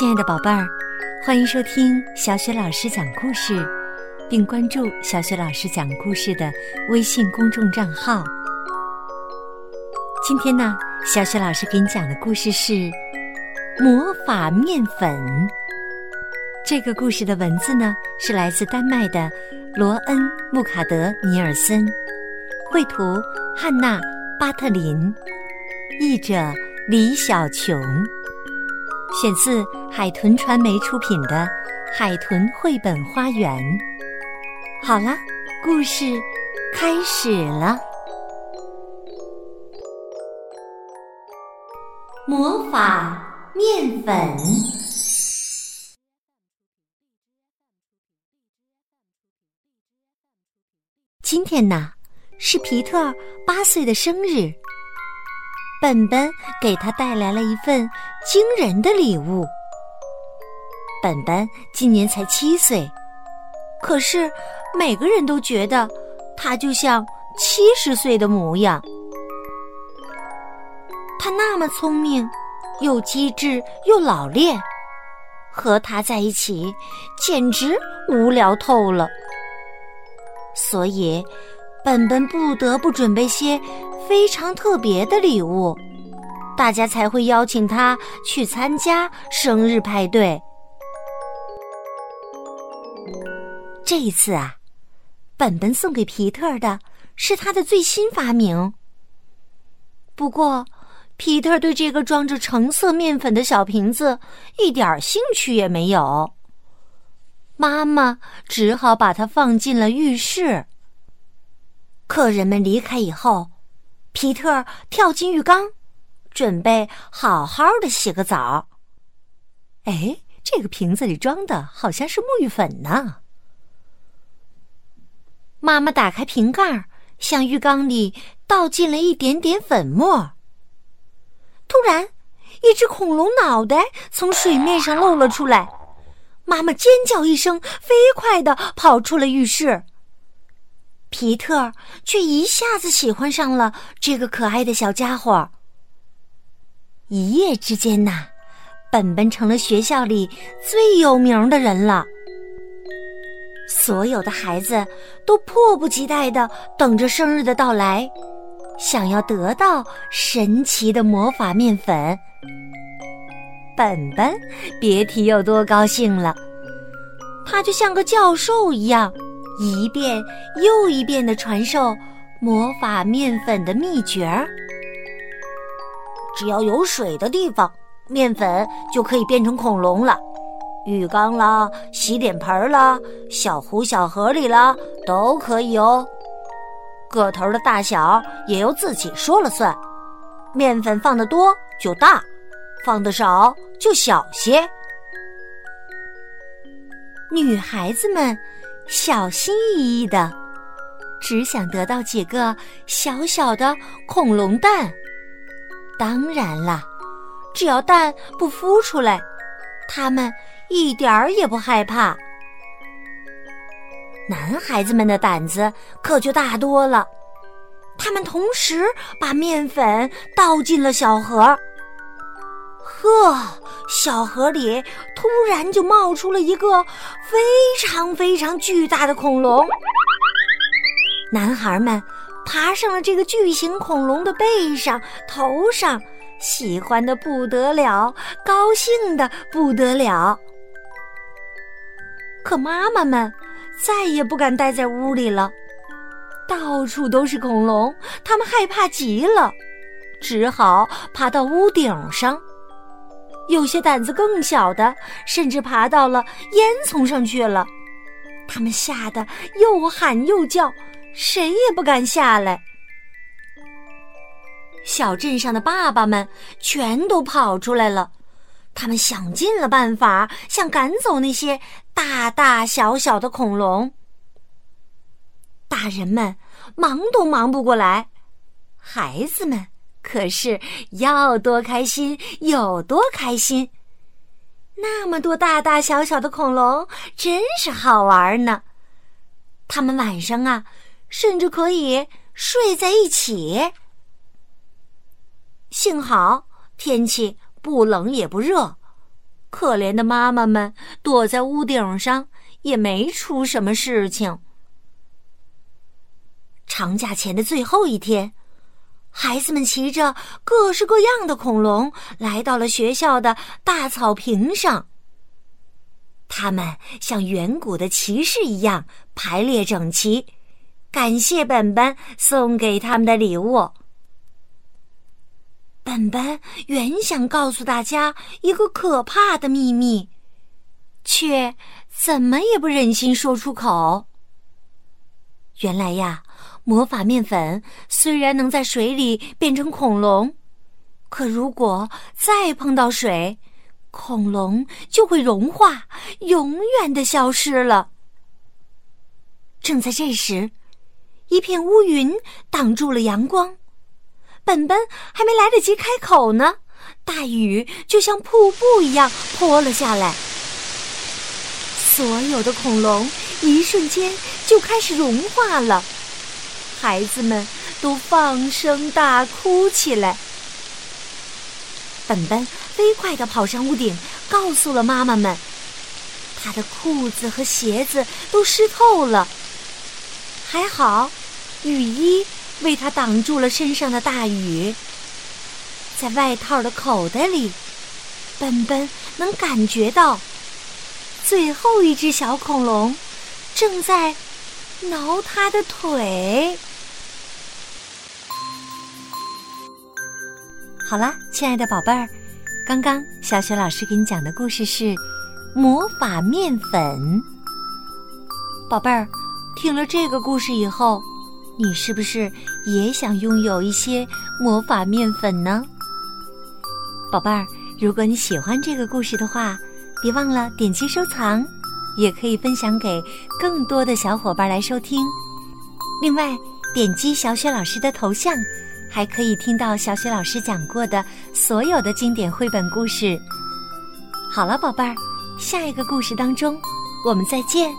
亲爱的宝贝儿，欢迎收听小雪老师讲故事，并关注小雪老师讲故事的微信公众账号。今天呢，小雪老师给你讲的故事是《魔法面粉》。这个故事的文字呢，是来自丹麦的罗恩·穆卡德·尼尔森，绘图汉娜·巴特林，译者李小琼。选自海豚传媒出品的《海豚绘本花园》。好了，故事开始了。魔法面粉。今天呢，是皮特八岁的生日。本本给他带来了一份惊人的礼物。本本今年才七岁，可是每个人都觉得他就像七十岁的模样。他那么聪明，又机智又老练，和他在一起简直无聊透了。所以，本本不得不准备些。非常特别的礼物，大家才会邀请他去参加生日派对。这一次啊，本本送给皮特的是他的最新发明。不过，皮特对这个装着橙色面粉的小瓶子一点兴趣也没有。妈妈只好把它放进了浴室。客人们离开以后。皮特跳进浴缸，准备好好的洗个澡。哎，这个瓶子里装的好像是沐浴粉呢。妈妈打开瓶盖，向浴缸里倒进了一点点粉末。突然，一只恐龙脑袋从水面上露了出来。妈妈尖叫一声，飞快的跑出了浴室。皮特却一下子喜欢上了这个可爱的小家伙。一夜之间呐，本本成了学校里最有名的人了。所有的孩子都迫不及待的等着生日的到来，想要得到神奇的魔法面粉。本本别提有多高兴了，他就像个教授一样。一遍又一遍的传授魔法面粉的秘诀儿。只要有水的地方，面粉就可以变成恐龙了。浴缸啦、洗脸盆啦、小壶小盒里啦，都可以哦。个头的大小也由自己说了算。面粉放的多就大，放的少就小些。女孩子们。小心翼翼的，只想得到几个小小的恐龙蛋。当然了，只要蛋不孵出来，他们一点儿也不害怕。男孩子们的胆子可就大多了，他们同时把面粉倒进了小盒。呵，小河里突然就冒出了一个非常非常巨大的恐龙。男孩们爬上了这个巨型恐龙的背上、头上，喜欢的不得了，高兴的不得了。可妈妈们再也不敢待在屋里了，到处都是恐龙，他们害怕极了，只好爬到屋顶上。有些胆子更小的，甚至爬到了烟囱上去了。他们吓得又喊又叫，谁也不敢下来。小镇上的爸爸们全都跑出来了，他们想尽了办法，想赶走那些大大小小的恐龙。大人们忙都忙不过来，孩子们。可是要多开心有多开心，那么多大大小小的恐龙真是好玩呢。他们晚上啊，甚至可以睡在一起。幸好天气不冷也不热，可怜的妈妈们躲在屋顶上，也没出什么事情。长假前的最后一天，孩子们骑着各式各样的恐龙来到了学校的大草坪上。他们像远古的骑士一样排列整齐，感谢本本送给他们的礼物。本本原想告诉大家一个可怕的秘密，却怎么也不忍心说出口。原来呀，魔法面粉虽然能在水里变成恐龙，可如果再碰到水，恐龙就会融化，永远的消失了。正在这时，一片乌云挡住了阳光。本本还没来得及开口呢，大雨就像瀑布一样泼了下来。所有的恐龙一瞬间就开始融化了，孩子们都放声大哭起来。本本飞快地跑上屋顶，告诉了妈妈们，他的裤子和鞋子都湿透了，还好，雨衣。为他挡住了身上的大雨，在外套的口袋里，本本能感觉到最后一只小恐龙正在挠他的腿。好了，亲爱的宝贝儿，刚刚小雪老师给你讲的故事是《魔法面粉》。宝贝儿，听了这个故事以后。你是不是也想拥有一些魔法面粉呢，宝贝儿？如果你喜欢这个故事的话，别忘了点击收藏，也可以分享给更多的小伙伴来收听。另外，点击小雪老师的头像，还可以听到小雪老师讲过的所有的经典绘本故事。好了，宝贝儿，下一个故事当中，我们再见。